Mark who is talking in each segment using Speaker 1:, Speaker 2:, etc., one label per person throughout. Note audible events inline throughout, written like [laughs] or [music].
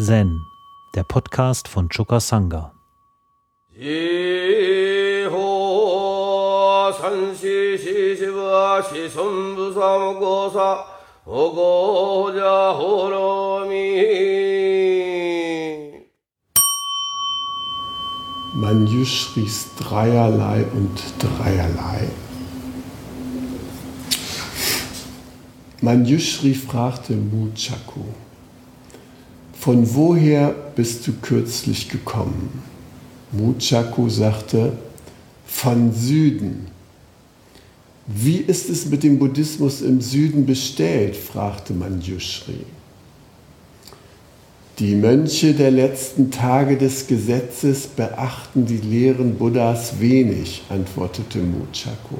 Speaker 1: Zen, der Podcast von Choka Sangha.
Speaker 2: Manjushris Dreierlei und Dreierlei. Manjushri fragte Muchaku, von woher bist du kürzlich gekommen? Muchaku sagte, von Süden. Wie ist es mit dem Buddhismus im Süden bestellt? fragte Manjushri. Die Mönche der letzten Tage des Gesetzes beachten die Lehren Buddhas wenig, antwortete Muchaku.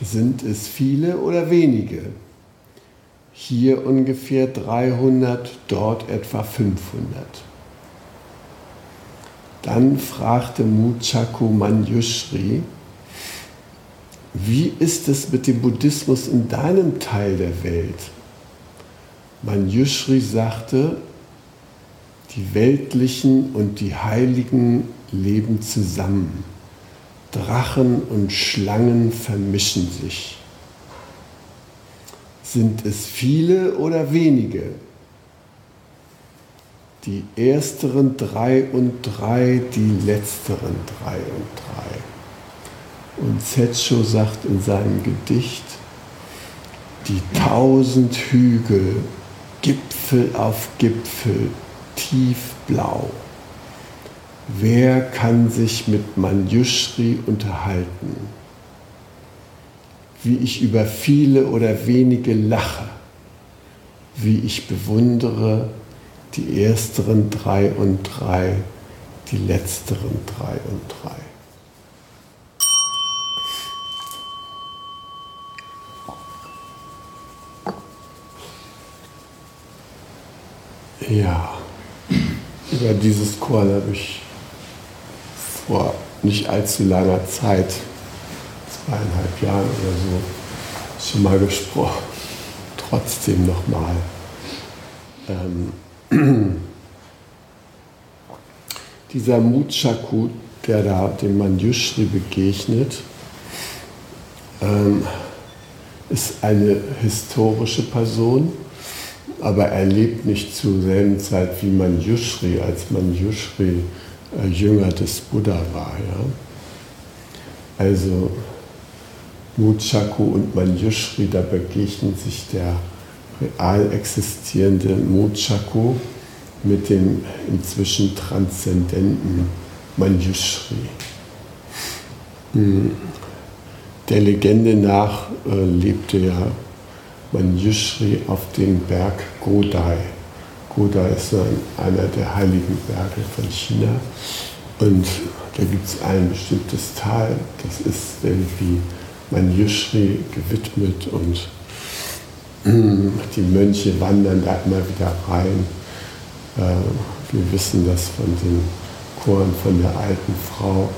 Speaker 2: Sind es viele oder wenige? Hier ungefähr 300, dort etwa 500. Dann fragte Muchaku Manjushri, wie ist es mit dem Buddhismus in deinem Teil der Welt? Manjushri sagte, die Weltlichen und die Heiligen leben zusammen. Drachen und Schlangen vermischen sich. Sind es viele oder wenige? Die ersteren drei und drei, die letzteren drei und drei. Und Zetscho sagt in seinem Gedicht, die tausend Hügel, Gipfel auf Gipfel, tiefblau. Wer kann sich mit Manjushri unterhalten? Wie ich über viele oder wenige lache, wie ich bewundere die ersteren drei und drei, die letzteren drei und drei. Ja, über dieses Chor habe ich vor nicht allzu langer Zeit, zweieinhalb Jahren oder so, schon mal gesprochen. Trotzdem nochmal. Ähm, [clears throat] dieser Muchaku, der da dem Manjushri begegnet, ähm, ist eine historische Person, aber er lebt nicht zur selben Zeit wie Manjushri, als Manjushri äh, Jünger des Buddha war. Ja? Also Muchaku und Manjushri, da begegnen sich der real existierende Muchaku mit dem inzwischen transzendenten Manjushri. Hm. Der Legende nach äh, lebte ja Manjushri auf dem Berg Godai Buddha ist einer der heiligen Berge von China. Und da gibt es ein bestimmtes Tal, das ist irgendwie Manjushri gewidmet und die Mönche wandern da immer wieder rein. Äh, wir wissen das von den Choren von der alten Frau,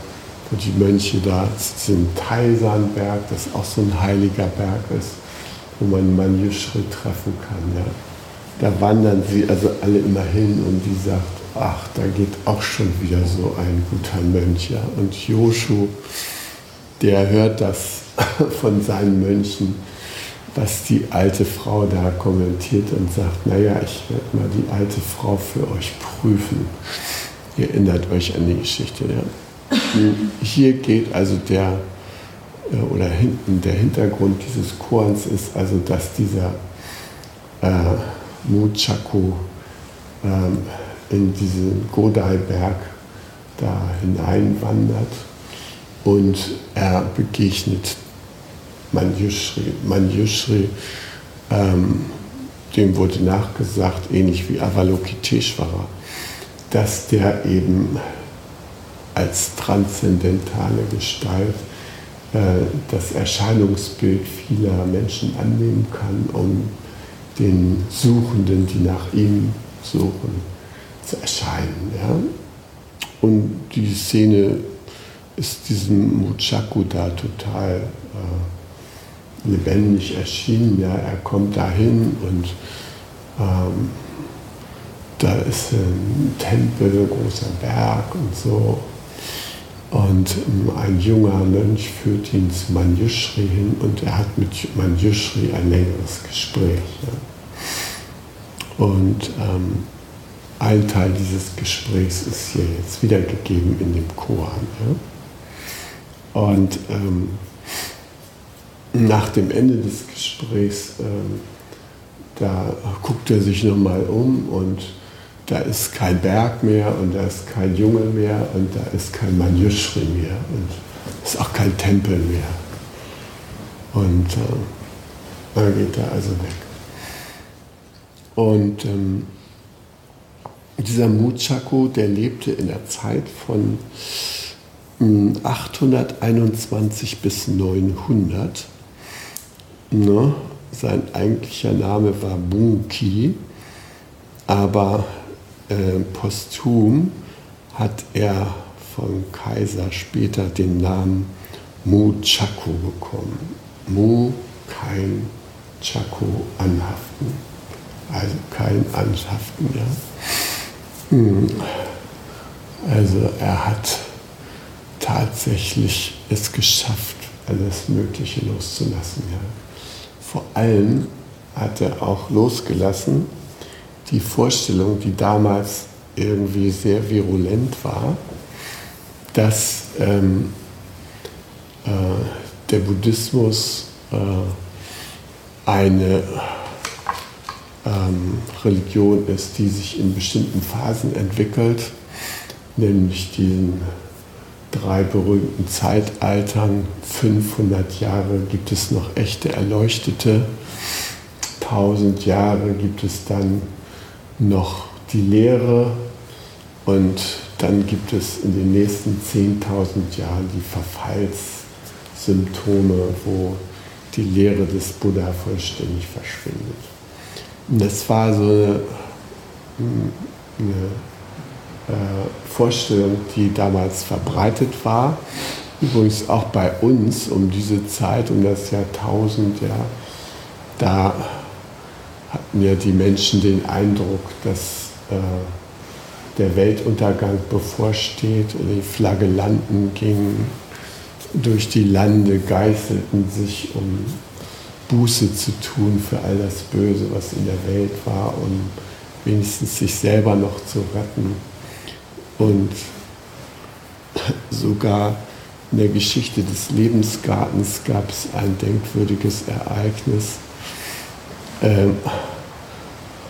Speaker 2: wo die Mönche da sind. Taisanberg, das auch so ein heiliger Berg ist, wo man Manjushri treffen kann. Ja da wandern sie also alle immer hin und die sagt, ach, da geht auch schon wieder so ein guter Mönch. Ja. Und Joshu, der hört das [laughs] von seinen Mönchen, was die alte Frau da kommentiert und sagt, naja, ich werde mal die alte Frau für euch prüfen. Ihr erinnert euch an die Geschichte. Ja. Hier geht also der, äh, oder hinten der Hintergrund dieses Chorens ist also, dass dieser äh, Muchaku ähm, in diesen Godai-Berg da hineinwandert und er begegnet Manjushri. Manjushri, ähm, dem wurde nachgesagt, ähnlich wie Avalokiteshvara, dass der eben als transzendentale Gestalt äh, das Erscheinungsbild vieler Menschen annehmen kann, um den Suchenden, die nach ihm suchen, zu erscheinen. Ja? Und die Szene ist diesem Muchaku da total äh, lebendig erschienen. Ja? Er kommt dahin und ähm, da ist ein Tempel, ein großer Berg und so. Und ähm, ein junger Mönch führt ihn zu Manjushri hin und er hat mit Manjushri ein längeres Gespräch. Ja. Und ähm, ein Teil dieses Gesprächs ist hier jetzt wiedergegeben in dem Koran. Ja. Und ähm, nach dem Ende des Gesprächs, ähm, da guckt er sich nochmal um und da ist kein Berg mehr und da ist kein Junge mehr und da ist kein Manjushri mehr und ist auch kein Tempel mehr. Und äh, dann geht er also weg. Und ähm, dieser Muchaku, der lebte in der Zeit von 821 hm, bis 900. Ne? Sein eigentlicher Name war Bunki, aber äh, posthum hat er vom Kaiser später den Namen Mu Chaku bekommen. Mu, kein Chaku, anhaften. Also kein Anhaften, ja. Hm. Also er hat tatsächlich es geschafft, alles Mögliche loszulassen. Ja. Vor allem hat er auch losgelassen, die Vorstellung, die damals irgendwie sehr virulent war, dass ähm, äh, der Buddhismus äh, eine ähm, Religion ist, die sich in bestimmten Phasen entwickelt, nämlich diesen drei berühmten Zeitaltern. 500 Jahre gibt es noch echte Erleuchtete, 1000 Jahre gibt es dann noch die Lehre und dann gibt es in den nächsten 10.000 Jahren die Verfallssymptome, wo die Lehre des Buddha vollständig verschwindet. Und das war so eine, eine Vorstellung, die damals verbreitet war. Übrigens auch bei uns um diese Zeit, um das Jahrtausend, ja, da hatten ja die Menschen den Eindruck, dass äh, der Weltuntergang bevorsteht. Die Flagellanten gingen durch die Lande, geißelten sich, um Buße zu tun für all das Böse, was in der Welt war, um wenigstens sich selber noch zu retten. Und sogar in der Geschichte des Lebensgartens gab es ein denkwürdiges Ereignis ähm,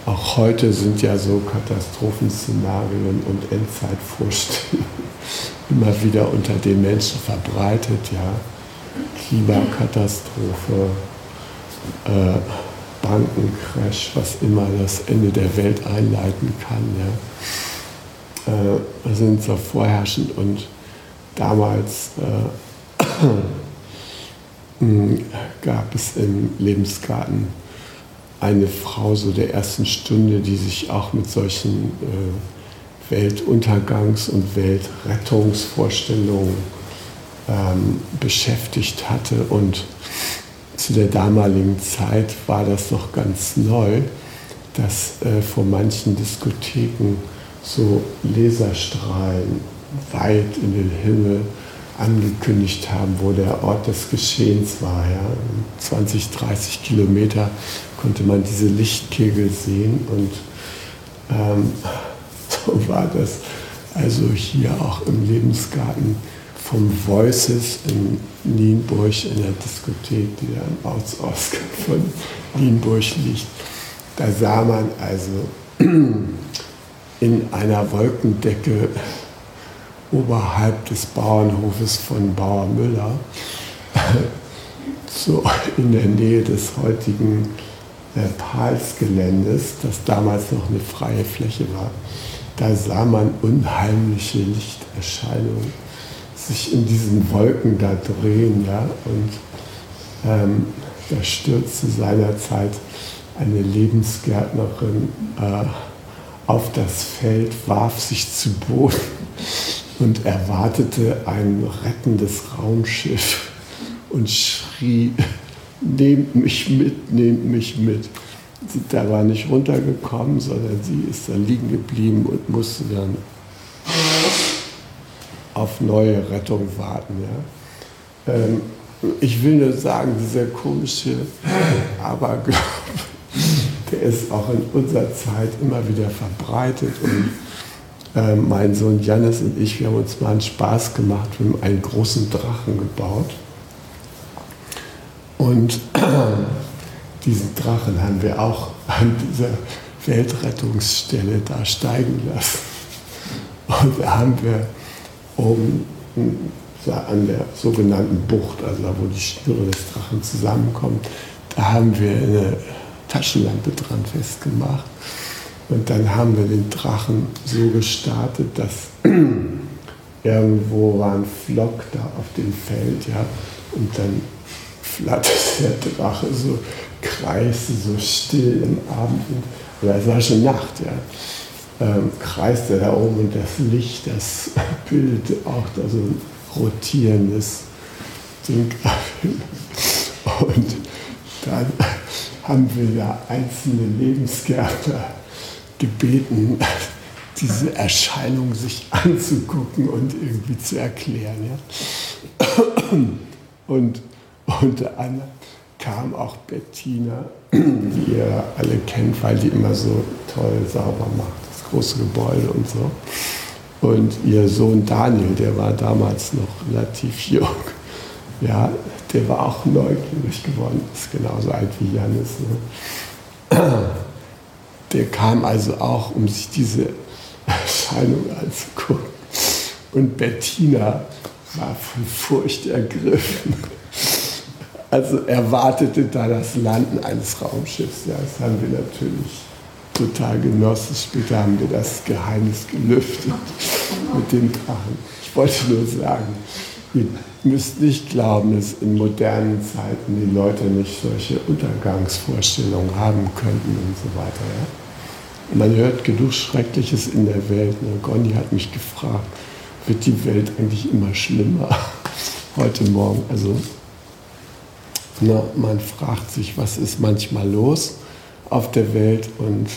Speaker 2: auch heute sind ja so Katastrophenszenarien und Endzeitvorstellungen [laughs] immer wieder unter den Menschen verbreitet, ja. Klimakatastrophe, äh, Bankencrash, was immer das Ende der Welt einleiten kann, ja. Äh, sind so vorherrschend und damals äh, [clears throat] gab es im Lebensgarten eine Frau so der ersten Stunde, die sich auch mit solchen äh, Weltuntergangs- und Weltrettungsvorstellungen ähm, beschäftigt hatte. Und zu der damaligen Zeit war das noch ganz neu, dass äh, vor manchen Diskotheken so Laserstrahlen weit in den Himmel angekündigt haben, wo der Ort des Geschehens war. Ja. 20, 30 Kilometer konnte man diese Lichtkegel sehen und ähm, [laughs] so war das also hier auch im Lebensgarten vom Voices in Nienburg in der Diskothek, die da im Ortsausgang von Nienburg liegt. Da sah man also [clears throat] in einer Wolkendecke oberhalb des Bauernhofes von Bauer Müller, so in der Nähe des heutigen äh, Palsgeländes, das damals noch eine freie Fläche war, da sah man unheimliche Lichterscheinungen sich in diesen Wolken da drehen. Ja? Und ähm, da stürzte seinerzeit eine Lebensgärtnerin äh, auf das Feld, warf sich zu Boden und erwartete ein rettendes Raumschiff und schrie, nehmt mich mit, nehmt mich mit. da war nicht runtergekommen, sondern sie ist da liegen geblieben und musste dann auf neue Rettung warten. Ja. Ähm, ich will nur sagen, dieser komische Aberglaube, der ist auch in unserer Zeit immer wieder verbreitet. Und äh, mein Sohn Janis und ich, wir haben uns mal einen Spaß gemacht, wir haben einen großen Drachen gebaut. Und äh, diesen Drachen haben wir auch an dieser Weltrettungsstelle da steigen lassen. Und da haben wir oben an der sogenannten Bucht, also da wo die Schnüre des Drachen zusammenkommen, da haben wir eine Taschenlampe dran festgemacht. Und dann haben wir den Drachen so gestartet, dass [clears throat] irgendwo war ein Flock da auf dem Feld, ja, und dann flatterte [laughs] der Drache so, kreiste so still im Abend, oder es war schon Nacht, ja ähm, kreiste da oben und das Licht, das [laughs] bildete auch da so ein rotierendes Ding. [laughs] Und dann haben wir da einzelne Lebensgärtner gebeten, diese Erscheinung sich anzugucken und irgendwie zu erklären. Ja. Und unter anderem kam auch Bettina, die ihr alle kennt, weil die immer so toll sauber macht große Gebäude und so. Und ihr Sohn Daniel, der war damals noch relativ jung, ja, der war auch neugierig geworden, ist genauso alt wie Janis. Ne? Der kam also auch, um sich diese Erscheinung anzugucken. Und Bettina war von Furcht ergriffen. Also erwartete da das Landen eines Raumschiffs. Ja, das haben wir natürlich total genossen. Später haben wir das Geheimnis gelüftet mit dem Drachen. Ich wollte nur sagen, müsst nicht glauben, dass in modernen Zeiten die Leute nicht solche Untergangsvorstellungen haben könnten und so weiter. Ja? Man hört genug Schreckliches in der Welt. Ne? Gonni hat mich gefragt, wird die Welt eigentlich immer schlimmer [laughs] heute Morgen? Also na, man fragt sich, was ist manchmal los auf der Welt und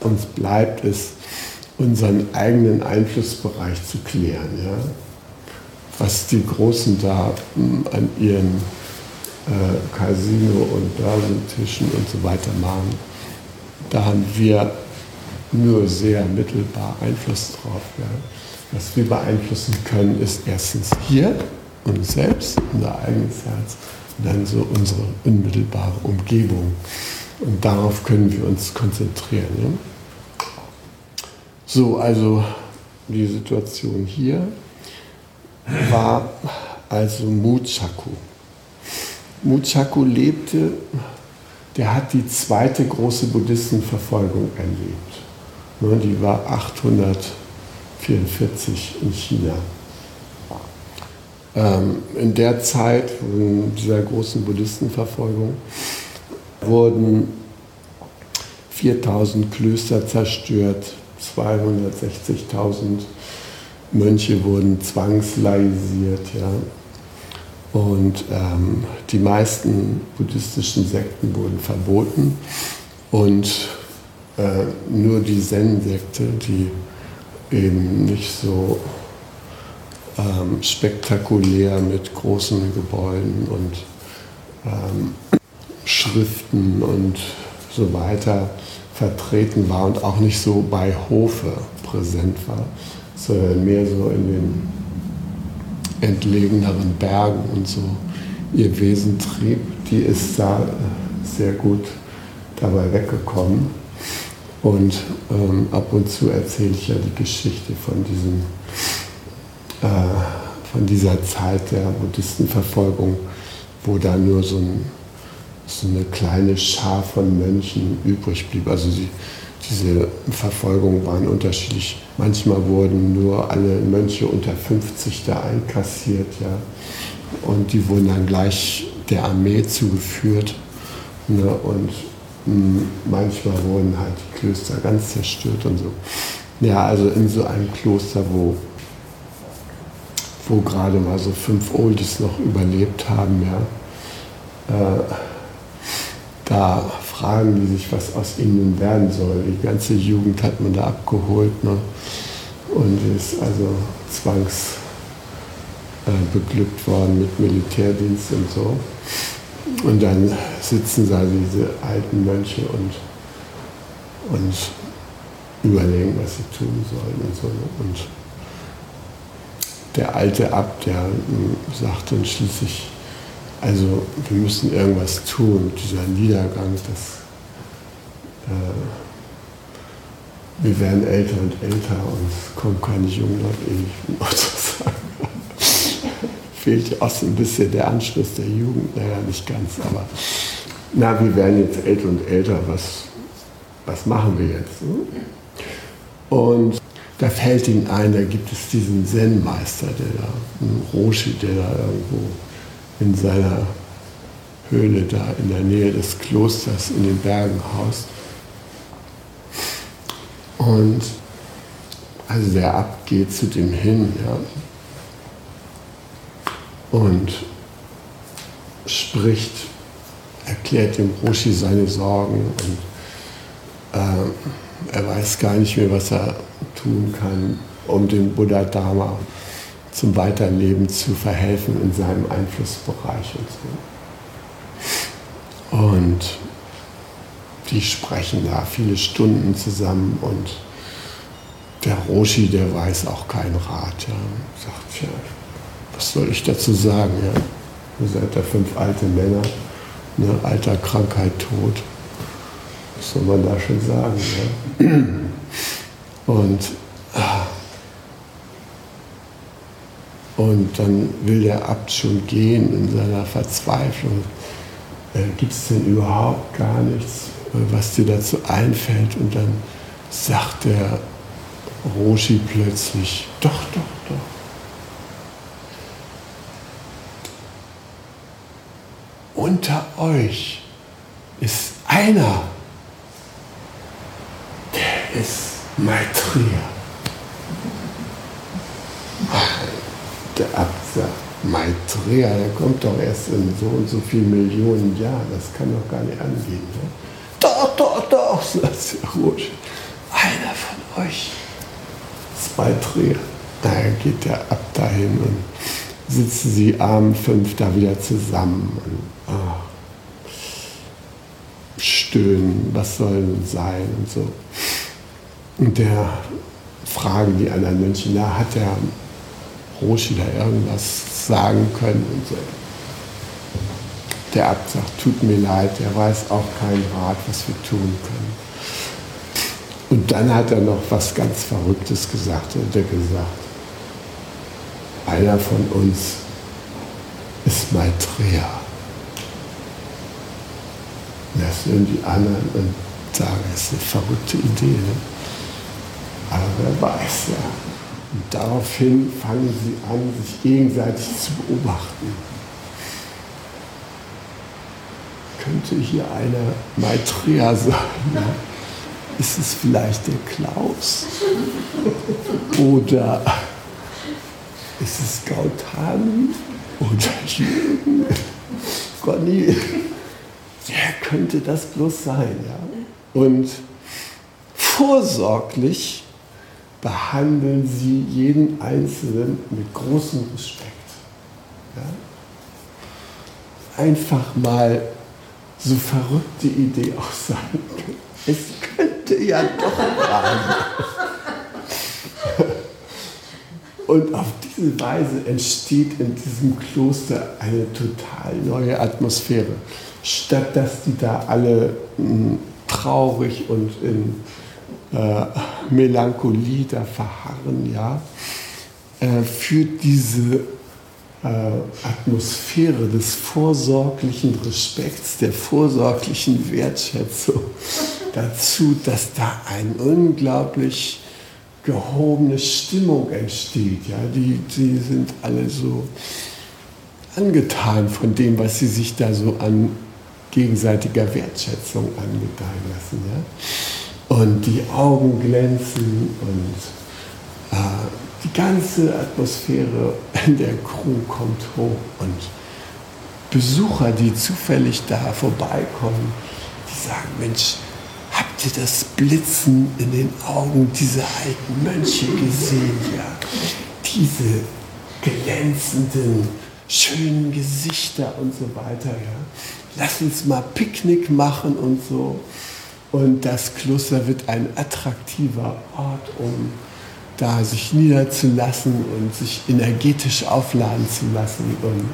Speaker 2: uns bleibt es, unseren eigenen Einflussbereich zu klären. Ja? Was die Großen da an ihren äh, Casino- und Börsentischen und so weiter machen, da haben wir nur sehr mittelbar Einfluss drauf. Ja? Was wir beeinflussen können, ist erstens hier uns selbst, unser eigenes Herz, und dann so unsere unmittelbare Umgebung. Und darauf können wir uns konzentrieren. Ja? So, also die Situation hier war also Muchaku. Muchaku lebte, der hat die zweite große Buddhistenverfolgung erlebt. Ne, die war 844 in China. Ähm, in der Zeit dieser großen Buddhistenverfolgung wurden 4000 Klöster zerstört, 260.000 Mönche wurden zwangslaisiert. Ja. Und ähm, die meisten buddhistischen Sekten wurden verboten. Und äh, nur die Zen-Sekte, die eben nicht so ähm, spektakulär mit großen Gebäuden und ähm, Schriften und so weiter vertreten war und auch nicht so bei Hofe präsent war, sondern mehr so in den entlegeneren Bergen und so ihr Wesen trieb, die ist da sehr gut dabei weggekommen. Und ähm, ab und zu erzähle ich ja die Geschichte von, diesem, äh, von dieser Zeit der Buddhistenverfolgung, wo da nur so ein so eine kleine Schar von Mönchen übrig blieb. Also sie, diese Verfolgungen waren unterschiedlich. Manchmal wurden nur alle Mönche unter 50 da einkassiert, ja. Und die wurden dann gleich der Armee zugeführt. Ne? Und hm, manchmal wurden halt die Klöster ganz zerstört und so. Ja, also in so einem Kloster, wo, wo gerade mal so fünf Oldies noch überlebt haben, ja. Äh, da fragen die sich, was aus ihnen werden soll. Die ganze Jugend hat man da abgeholt ne? und ist also zwangs äh, worden mit Militärdienst und so. Und dann sitzen da diese alten Mönche und, und überlegen, was sie tun sollen und so. Und der alte Abt, der hm, sagt dann schließlich, also wir müssen irgendwas tun. Dieser Niedergang, das, äh, wir werden älter und älter und es kommen keine jungen Leute ewig [laughs] Fehlt ja auch so ein bisschen der Anschluss der Jugend, naja, nicht ganz, aber na, wir werden jetzt älter und älter, was, was machen wir jetzt? Hm? Und da fällt ihnen ein, da gibt es diesen Zen-Meister, der da, ein Roshi, der da irgendwo in seiner Höhle da in der Nähe des Klosters in den Bergen haust. Und also der Abt geht zu dem hin, ja, und spricht, erklärt dem Roshi seine Sorgen und äh, er weiß gar nicht mehr, was er tun kann, um dem Buddha Dharma zum Weiterleben zu verhelfen in seinem Einflussbereich und so. Und die sprechen da viele Stunden zusammen und der Roshi, der weiß auch keinen Rat. Ja. Sagt, ja, was soll ich dazu sagen? Ja? Ihr seid da fünf alte Männer, ne, Alter, Krankheit, Tod. Was soll man da schon sagen? Ja? Und und dann will der Abt schon gehen in seiner Verzweiflung. Äh, Gibt es denn überhaupt gar nichts, äh, was dir dazu einfällt? Und dann sagt der Roshi plötzlich, doch, doch, doch. Unter euch ist einer, der ist Maitreya. Der Abt sagt, Maitreya, der kommt doch erst in so und so viele Millionen Jahren, das kann doch gar nicht angehen. Ne? Doch, doch, doch, [laughs] sagt der Roshi. Einer von euch ist Maitreya. Da geht der Abt dahin und sitzen sie abend fünf da wieder zusammen und oh, stöhnen, was soll denn sein und so. Und der fragen die anderen Menschen, na, hat der Roshi da irgendwas sagen können und so. Der Abt sagt, tut mir leid, der weiß auch keinen Rat, was wir tun können. Und dann hat er noch was ganz Verrücktes gesagt. Er hat gesagt, einer von uns ist Maitreya. Das hören die anderen und sagen, das ist eine verrückte Idee. Ne? Aber wer weiß ja. Und daraufhin fangen sie an, sich gegenseitig zu beobachten. Könnte hier einer Maitreya sein? Ja? Ist es vielleicht der Klaus? Oder ist es Gautami? Oder Jürgen? Conny? Wer könnte das bloß sein? Ja? Und vorsorglich behandeln sie jeden Einzelnen mit großem Respekt. Ja? Einfach mal so verrückte Idee auch sein. Es könnte ja doch sein. Und auf diese Weise entsteht in diesem Kloster eine total neue Atmosphäre. Statt dass die da alle mh, hm, traurig und in äh, Melancholie da verharren, ja, äh, führt diese äh, Atmosphäre des vorsorglichen Respekts, der vorsorglichen Wertschätzung [laughs] dazu, dass da eine unglaublich gehobene Stimmung entsteht. Ja? Die, die sind alle so angetan von dem, was sie sich da so an gegenseitiger Wertschätzung angedeihen lassen. Ja? Und die Augen glänzen und äh, die ganze Atmosphäre in der Crew kommt hoch und Besucher, die zufällig da vorbeikommen, die sagen, Mensch, habt ihr das Blitzen in den Augen dieser alten Mönche gesehen? Ja, diese glänzenden, schönen Gesichter und so weiter. Ja. Lass uns mal Picknick machen und so. Und das Kloster wird ein attraktiver Ort, um da sich niederzulassen und sich energetisch aufladen zu lassen. Und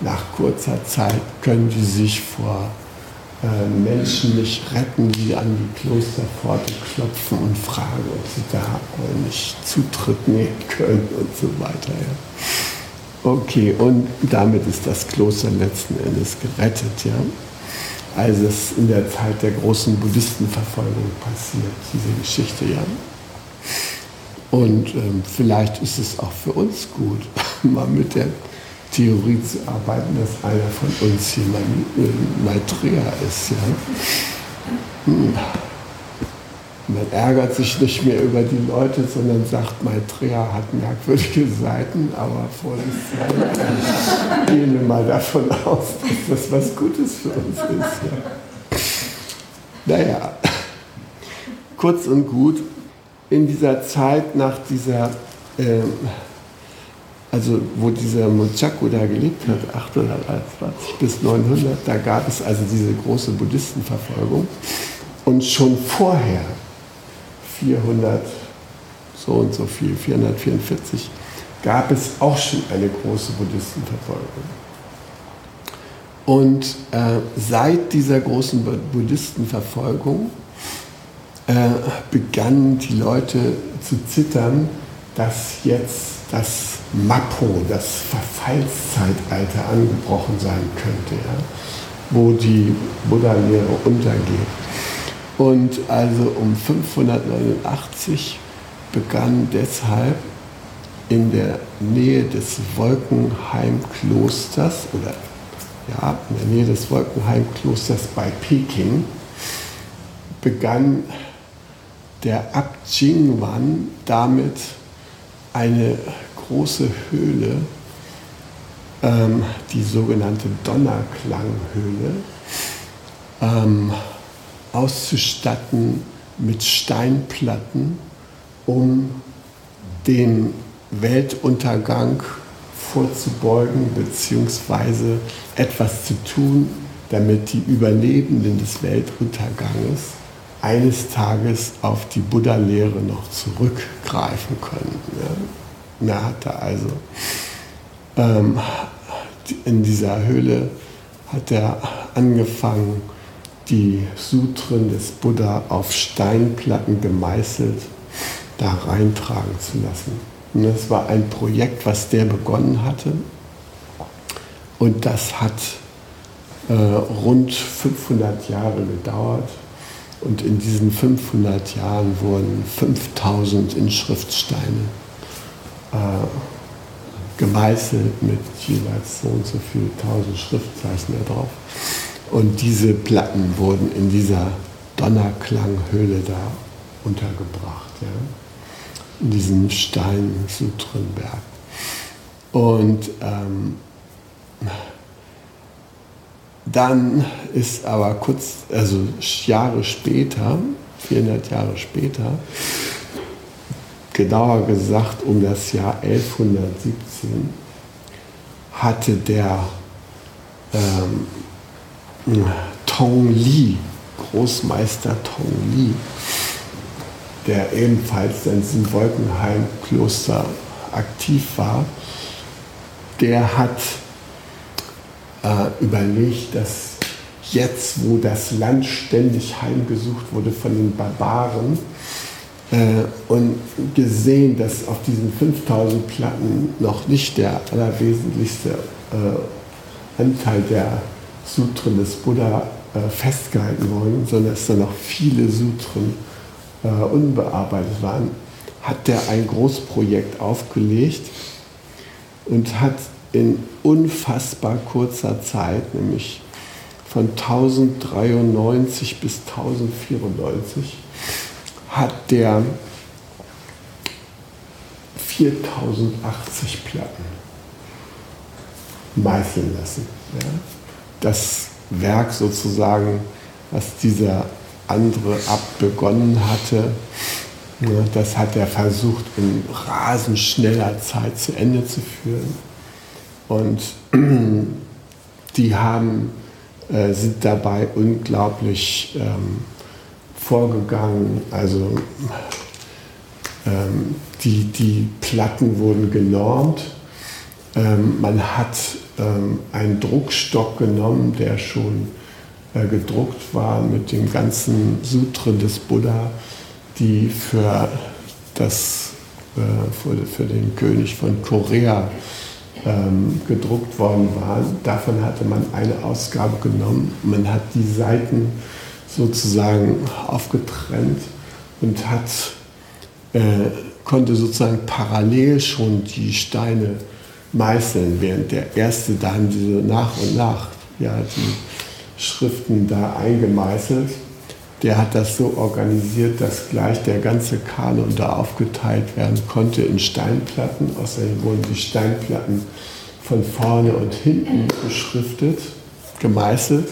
Speaker 2: nach kurzer Zeit können die sich vor äh, Menschen nicht retten, die an die Klosterpforte klopfen und fragen, ob sie da nicht Zutritt nehmen können und so weiter. Ja. Okay, und damit ist das Kloster letzten Endes gerettet. Ja. Also es in der Zeit der großen Buddhistenverfolgung passiert, diese Geschichte. Ja. Und ähm, vielleicht ist es auch für uns gut, [laughs] mal mit der Theorie zu arbeiten, dass einer von uns hier Maitreya ist. Ja? Hm. Man ärgert sich nicht mehr über die Leute, sondern sagt, Maitreya hat merkwürdige Seiten, aber vorsichtshalber [laughs] gehen wir mal davon aus, dass das was Gutes für uns ist. Ja? Naja, kurz und gut, in dieser Zeit nach dieser äh, also wo dieser Muchaku da gelebt hat, 821 bis 900, da gab es also diese große Buddhistenverfolgung. Und schon vorher, 400, so und so viel, 444, gab es auch schon eine große Buddhistenverfolgung. Und äh, seit dieser großen Buddhistenverfolgung äh, begannen die Leute zu zittern, dass jetzt das Mappo, das Verfallszeitalter angebrochen sein könnte, ja, wo die Buddha-Lehre untergeht. Und also um 589 begann deshalb in der Nähe des Wolkenheim-Klosters oder ja, in der Nähe des Wolkenheim-Klosters bei Peking begann der Abt Jingwan damit eine große Höhle, ähm, die sogenannte Donnerklanghöhle, ähm, auszustatten mit Steinplatten, um den Weltuntergang vorzubeugen bzw. etwas zu tun, damit die Überlebenden des Weltunterganges eines Tages auf die Buddha-Lehre noch zurückgreifen können. Ja. Er hatte also ähm, in dieser Höhle hat er angefangen, die Sutren des Buddha auf Steinplatten gemeißelt da reintragen zu lassen. Und das war ein Projekt, was der begonnen hatte. Und das hat äh, rund 500 Jahre gedauert. Und in diesen 500 Jahren wurden 5000 Inschriftsteine äh, gemeißelt mit jeweils so und so viel tausend Schriftzeichen da drauf. Und diese Platten wurden in dieser Donnerklanghöhle da untergebracht, ja? in diesem Stein-Sutrenberg. Und ähm, dann ist aber kurz, also Jahre später, 400 Jahre später, genauer gesagt um das Jahr 1117, hatte der ähm, Tong Li, Großmeister Tong Li, der ebenfalls in diesem Wolkenheim-Kloster aktiv war, der hat äh, überlegt, dass jetzt, wo das Land ständig heimgesucht wurde von den Barbaren, äh, und gesehen, dass auf diesen 5000 Platten noch nicht der allerwesentlichste äh, Anteil der Sutren des Buddha äh, festgehalten wurden, sondern dass da noch viele Sutren äh, unbearbeitet waren, hat er ein Großprojekt aufgelegt und hat in unfassbar kurzer Zeit, nämlich von 1093 bis 1094, hat der 4080 Platten meißeln lassen. Ja. Das Werk sozusagen, was dieser andere abbegonnen hatte, ne, das hat er versucht in rasend schneller Zeit zu Ende zu führen. Und [clears throat] die haben, äh, sind dabei unglaublich ähm, vorgegangen. Also ähm, die, die Platten wurden genormt. Ähm, man hat einen Druckstock genommen, der schon äh, gedruckt war mit den ganzen Sutren des Buddha, die für, das, äh, für den König von Korea ähm, gedruckt worden waren. Davon hatte man eine Ausgabe genommen. Man hat die Seiten sozusagen aufgetrennt und hat, äh, konnte sozusagen parallel schon die Steine meißeln, während der erste dann diese nach und nach ja, die Schriften da eingemeißelt. Der hat das so organisiert, dass gleich der ganze Kanon da aufgeteilt werden konnte in Steinplatten. Außerdem wurden die Steinplatten von vorne und hinten beschriftet, gemeißelt.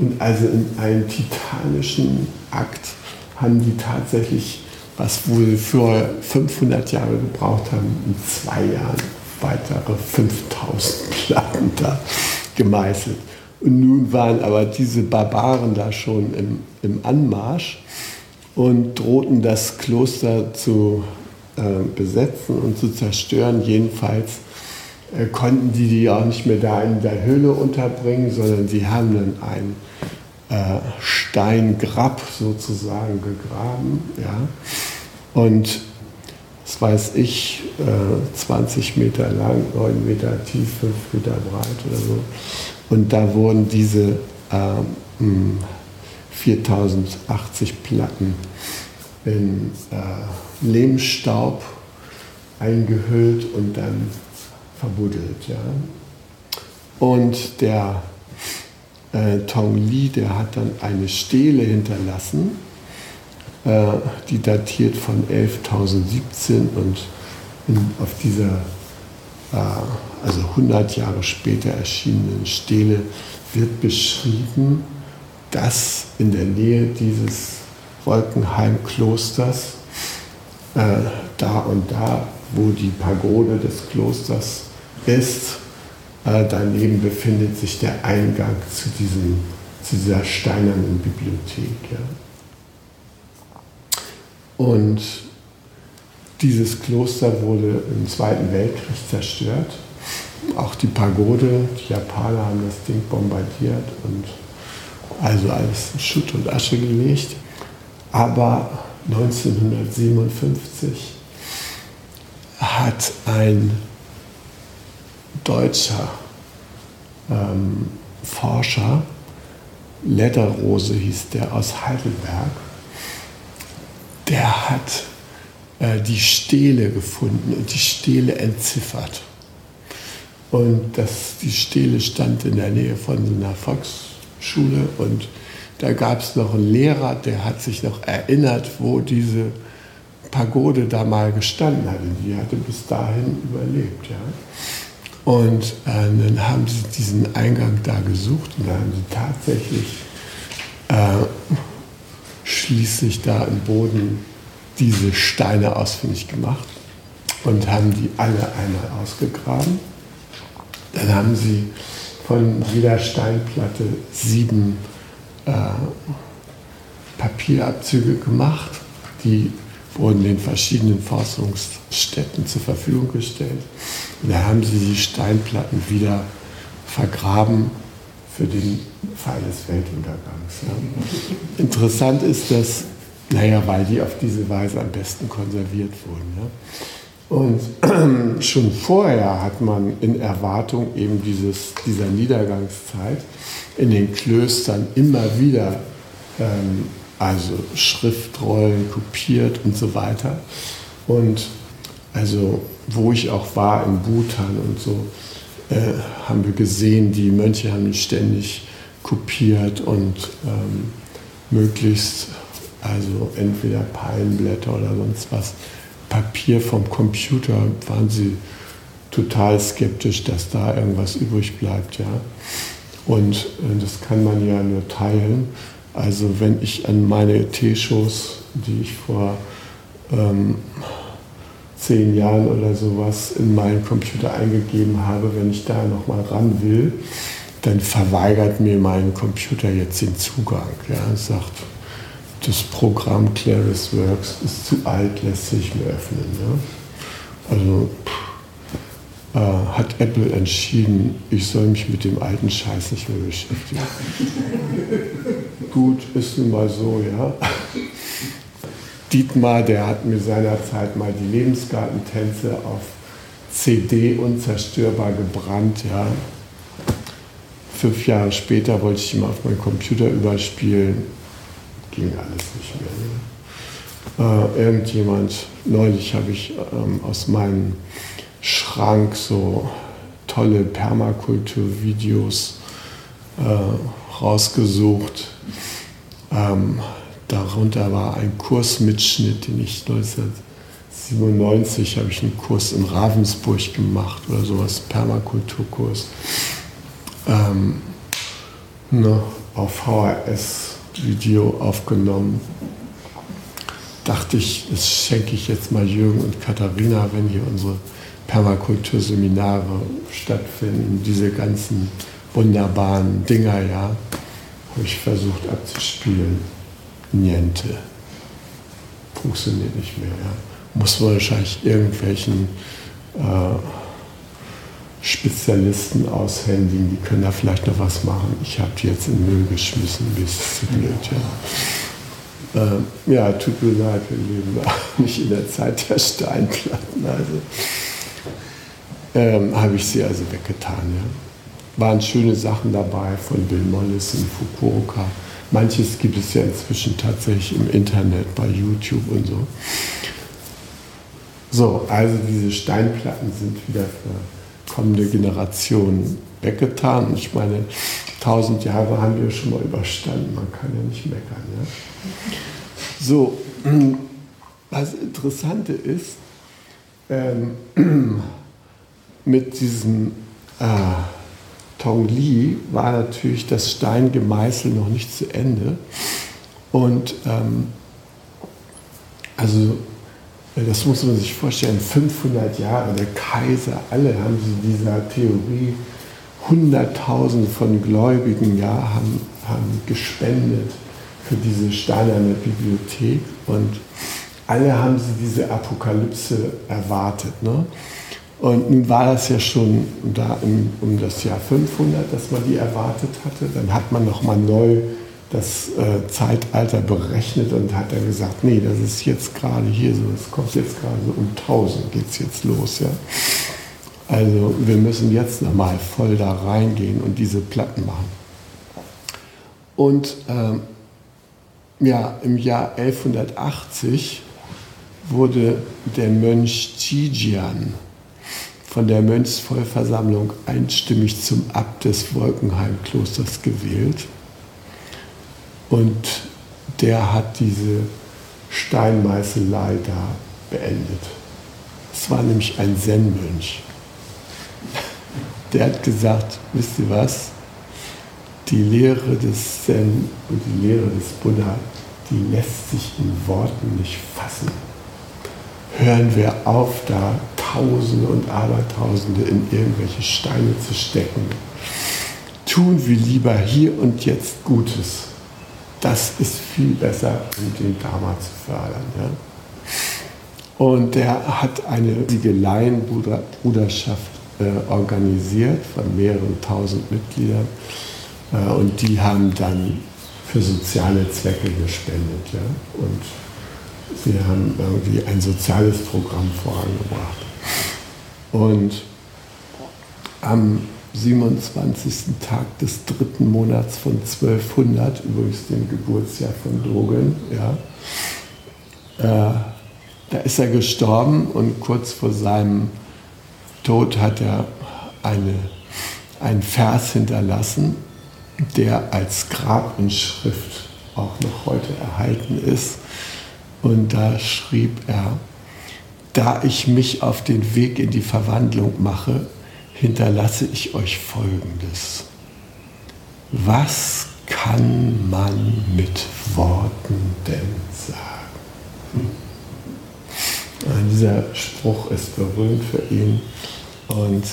Speaker 2: Und also in einem titanischen Akt haben die tatsächlich, was wohl für 500 Jahre gebraucht haben, in zwei Jahren weitere 5000 [laughs] Platten da gemeißelt. Und nun waren aber diese Barbaren da schon im, im Anmarsch und drohten das Kloster zu äh, besetzen und zu zerstören. Jedenfalls äh, konnten die die auch nicht mehr da in der Höhle unterbringen, sondern sie haben dann ein äh, Steingrab sozusagen gegraben. Ja? Und das weiß ich, äh, 20 Meter lang, 9 Meter tief, 5 Meter breit oder so. Und da wurden diese äh, 4080 Platten in äh, Lehmstaub eingehüllt und dann verbuddelt. Ja. Und der äh, Tong Li, der hat dann eine Stele hinterlassen, die datiert von 11.017 und in, auf dieser äh, also 100 Jahre später erschienenen Stele wird beschrieben, dass in der Nähe dieses Wolkenheim-Klosters, äh, da und da, wo die Pagode des Klosters ist, äh, daneben befindet sich der Eingang zu, diesem, zu dieser steinernen Bibliothek. Ja. Und dieses Kloster wurde im Zweiten Weltkrieg zerstört. Auch die Pagode, die Japaner haben das Ding bombardiert und also alles in Schutt und Asche gelegt. Aber 1957 hat ein deutscher ähm, Forscher, Lederrose hieß der aus Heidelberg, der hat äh, die Stele gefunden und die Stele entziffert. Und das, die Stele stand in der Nähe von so einer Volksschule und da gab es noch einen Lehrer, der hat sich noch erinnert, wo diese Pagode da mal gestanden hat. Die hatte bis dahin überlebt. Ja. Und äh, dann haben sie diesen Eingang da gesucht und dann haben sie tatsächlich äh, schließlich da im Boden diese Steine ausfindig gemacht und haben die alle einmal ausgegraben. Dann haben sie von jeder Steinplatte sieben äh, Papierabzüge gemacht, die wurden den verschiedenen Forschungsstätten zur Verfügung gestellt. Und da haben sie die Steinplatten wieder vergraben für den Fall des Weltuntergangs. Ja. Interessant ist, dass, naja, weil die auf diese Weise am besten konserviert wurden. Ja. Und [clears throat] schon vorher hat man in Erwartung eben dieses, dieser Niedergangszeit in den Klöstern immer wieder ähm, also Schriftrollen kopiert und so weiter. Und also wo ich auch war in Bhutan und so, äh, haben wir gesehen, die Mönche haben ständig kopiert und ähm, möglichst, also entweder Palmblätter oder sonst was, Papier vom Computer waren sie total skeptisch, dass da irgendwas übrig bleibt. Ja? Und äh, das kann man ja nur teilen. Also wenn ich an meine T-Shows, die ich vor ähm, zehn Jahren oder sowas in meinen Computer eingegeben habe, wenn ich da nochmal ran will, dann verweigert mir mein Computer jetzt den Zugang. Ja, sagt, das Programm ClarisWorks ist zu alt, lässt sich mehr öffnen. Ja? Also pff, äh, hat Apple entschieden, ich soll mich mit dem alten Scheiß nicht mehr beschäftigen. [laughs] Gut, ist nun mal so, ja. Dietmar, der hat mir seinerzeit mal die Lebensgartentänze auf CD unzerstörbar gebrannt, ja. Fünf Jahre später wollte ich ihn auf meinen Computer überspielen. Ging alles nicht mehr. Ne? Äh, irgendjemand, neulich habe ich ähm, aus meinem Schrank so tolle Permakultur-Videos äh, rausgesucht. Ähm, darunter war ein Kursmitschnitt, den ich 1997 habe ich einen Kurs in Ravensburg gemacht oder sowas, Permakulturkurs ähm, ne, auf VHS-Video aufgenommen. Dachte ich, das schenke ich jetzt mal Jürgen und Katharina, wenn hier unsere Permakulturseminare stattfinden, diese ganzen wunderbaren Dinger, ja, habe ich versucht abzuspielen. Niente. Funktioniert nicht mehr. Ja. Muss wahrscheinlich irgendwelchen äh, Spezialisten aushändigen, die können da vielleicht noch was machen. Ich habe die jetzt in Müll geschmissen, bis zu blöd, ja. Ähm, ja, tut mir leid, wir leben [laughs] nicht in der Zeit der Steinplatten. Also ähm, habe ich sie also weggetan. Ja. Waren schöne Sachen dabei von Bill Mollison, Fukuoka. Manches gibt es ja inzwischen tatsächlich im Internet, bei YouTube und so. So, also diese Steinplatten sind wieder für kommende Generationen weggetan. Ich meine, tausend Jahre haben wir schon mal überstanden, man kann ja nicht meckern. Ja? So, das Interessante ist, ähm, [clears throat] mit diesem äh, Tongli war natürlich das Steingemeißel noch nicht zu Ende. Und ähm, also das muss man sich vorstellen, 500 Jahre, der Kaiser, alle haben sie dieser Theorie, Hunderttausende von Gläubigen ja, haben, haben gespendet für diese steinerne Bibliothek und alle haben sie diese Apokalypse erwartet. Ne? Und nun war das ja schon da um, um das Jahr 500, dass man die erwartet hatte. Dann hat man nochmal neu das äh, Zeitalter berechnet und hat dann gesagt, nee, das ist jetzt gerade hier so, es kommt jetzt gerade so um 1000 geht es jetzt los. Ja? Also wir müssen jetzt nochmal voll da reingehen und diese Platten machen. Und ähm, ja, im Jahr 1180 wurde der Mönch Qijian von der Mönchsvollversammlung einstimmig zum Abt des Wolkenheim-Klosters gewählt. Und der hat diese Steinmeißelei da beendet. Es war nämlich ein Zen-Mönch. Der hat gesagt, wisst ihr was? Die Lehre des Zen und die Lehre des Buddha, die lässt sich in Worten nicht fassen. Hören wir auf, da Tausende und Abertausende in irgendwelche Steine zu stecken. Tun wir lieber hier und jetzt Gutes das ist viel besser, um den Dharma zu fördern. Ja. Und der hat eine Siegeleinbruderschaft äh, organisiert von mehreren tausend Mitgliedern. Äh, und die haben dann für soziale Zwecke gespendet. Ja. Und sie haben irgendwie ein soziales Programm vorangebracht. Und am 27. Tag des dritten Monats von 1200, übrigens dem Geburtsjahr von Dogen. Ja. Äh, da ist er gestorben und kurz vor seinem Tod hat er eine, einen Vers hinterlassen, der als Grabinschrift auch noch heute erhalten ist. Und da schrieb er, da ich mich auf den Weg in die Verwandlung mache, hinterlasse ich euch Folgendes. Was kann man mit Worten denn sagen? Hm. Dieser Spruch ist berühmt für ihn und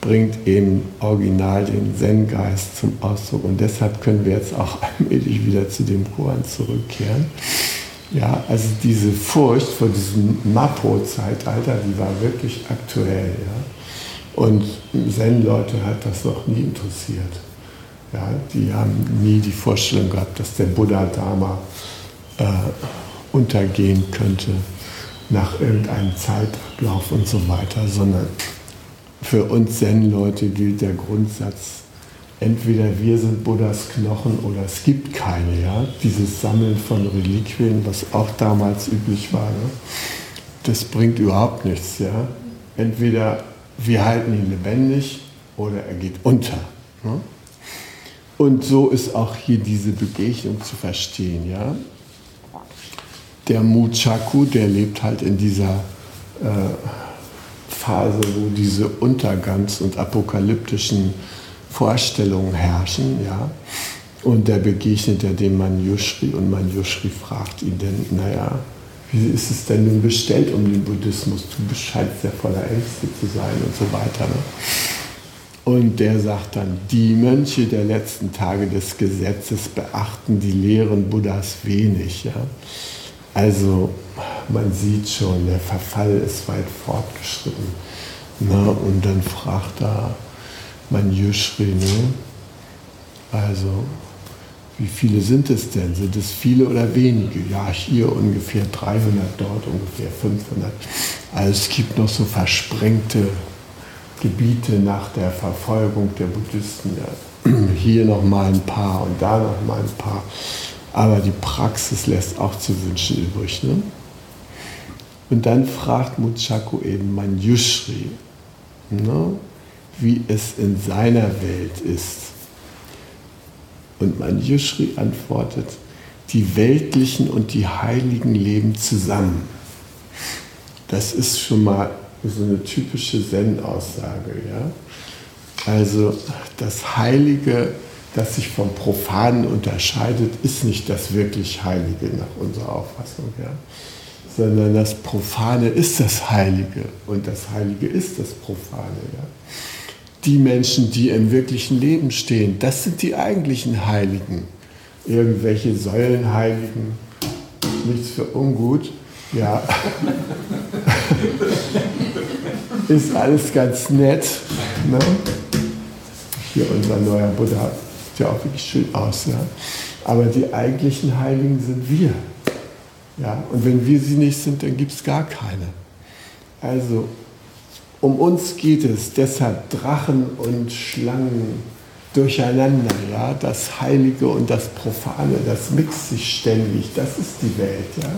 Speaker 2: bringt eben original den Zen-Geist zum Ausdruck. Und deshalb können wir jetzt auch [laughs] allmählich wieder zu dem Koran zurückkehren. Ja, also diese Furcht vor diesem Mapo-Zeitalter, die war wirklich aktuell. Ja. Und Zen-Leute hat das noch nie interessiert. Ja, die haben nie die Vorstellung gehabt, dass der Buddha-Dharma äh, untergehen könnte nach irgendeinem Zeitablauf und so weiter, sondern für uns Zen-Leute gilt der Grundsatz, entweder wir sind Buddhas Knochen oder es gibt keine. Ja? Dieses Sammeln von Reliquien, was auch damals üblich war, ne? das bringt überhaupt nichts. Ja? Entweder wir halten ihn lebendig oder er geht unter. Ne? Und so ist auch hier diese Begegnung zu verstehen. Ja? Der Muchaku, der lebt halt in dieser äh, Phase, wo diese Untergangs- und apokalyptischen Vorstellungen herrschen, ja. Und der begegnet ja dem Manjushri und Manjushri fragt ihn denn, naja, wie ist es denn nun bestellt um den Buddhismus? Du scheinst ja voller Ängste zu sein und so weiter. Ne? Und der sagt dann, die Mönche der letzten Tage des Gesetzes beachten die Lehren Buddhas wenig. Ja? Also man sieht schon, der Verfall ist weit fortgeschritten. Na, und dann fragt da Manjushri, ne? also wie viele sind es denn? Sind es viele oder wenige? Ja, hier ungefähr 300, dort ungefähr 500. Also es gibt noch so versprengte Gebiete nach der Verfolgung der Buddhisten. Hier noch mal ein paar und da noch mal ein paar. Aber die Praxis lässt auch zu wünschen übrig. Ne? Und dann fragt Muchaku eben Manjushri, ne, wie es in seiner Welt ist. Und Manjushri antwortet, die Weltlichen und die Heiligen leben zusammen. Das ist schon mal so eine typische Zen-Aussage. Ja? Also das Heilige, das sich vom Profanen unterscheidet, ist nicht das wirklich Heilige nach unserer Auffassung. Ja? sondern das Profane ist das Heilige und das Heilige ist das Profane. Ja. Die Menschen, die im wirklichen Leben stehen, das sind die eigentlichen Heiligen. Irgendwelche Säulenheiligen, nichts für ungut, ja. [laughs] ist alles ganz nett. Ne? Hier unser neuer Buddha sieht ja auch wirklich schön aus. Ja? Aber die eigentlichen Heiligen sind wir. Ja, und wenn wir sie nicht sind, dann gibt es gar keine. Also, um uns geht es deshalb Drachen und Schlangen durcheinander. Ja? Das Heilige und das Profane, das mixt sich ständig. Das ist die Welt. Ja?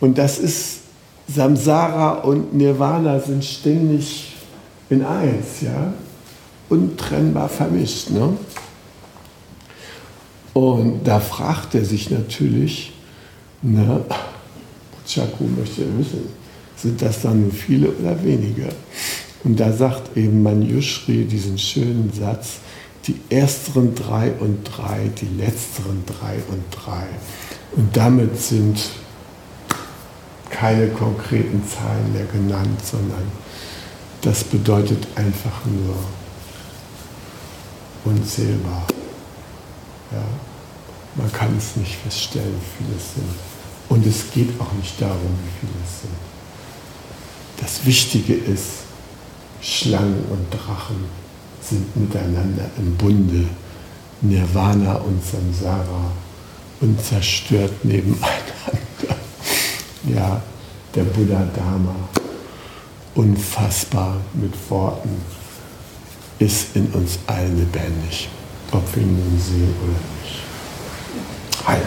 Speaker 2: Und das ist Samsara und Nirvana sind ständig in eins, ja? untrennbar vermischt. Ne? Und da fragt er sich natürlich, na, Chaku möchte wissen, sind das dann nur viele oder wenige? Und da sagt eben Manjushri diesen schönen Satz, die ersteren drei und drei, die letzteren drei und drei. Und damit sind keine konkreten Zahlen mehr genannt, sondern das bedeutet einfach nur unzählbar. Ja, man kann es nicht feststellen, wie viele es sind. Und es geht auch nicht darum, wie viele es sind. Das Wichtige ist, Schlangen und Drachen sind miteinander im Bunde. Nirvana und Samsara unzerstört nebeneinander. [laughs] Ja, der Buddha Dharma, unfassbar mit Worten, ist in uns allen lebendig, ob wir ihn nun sehen oder nicht. Heil.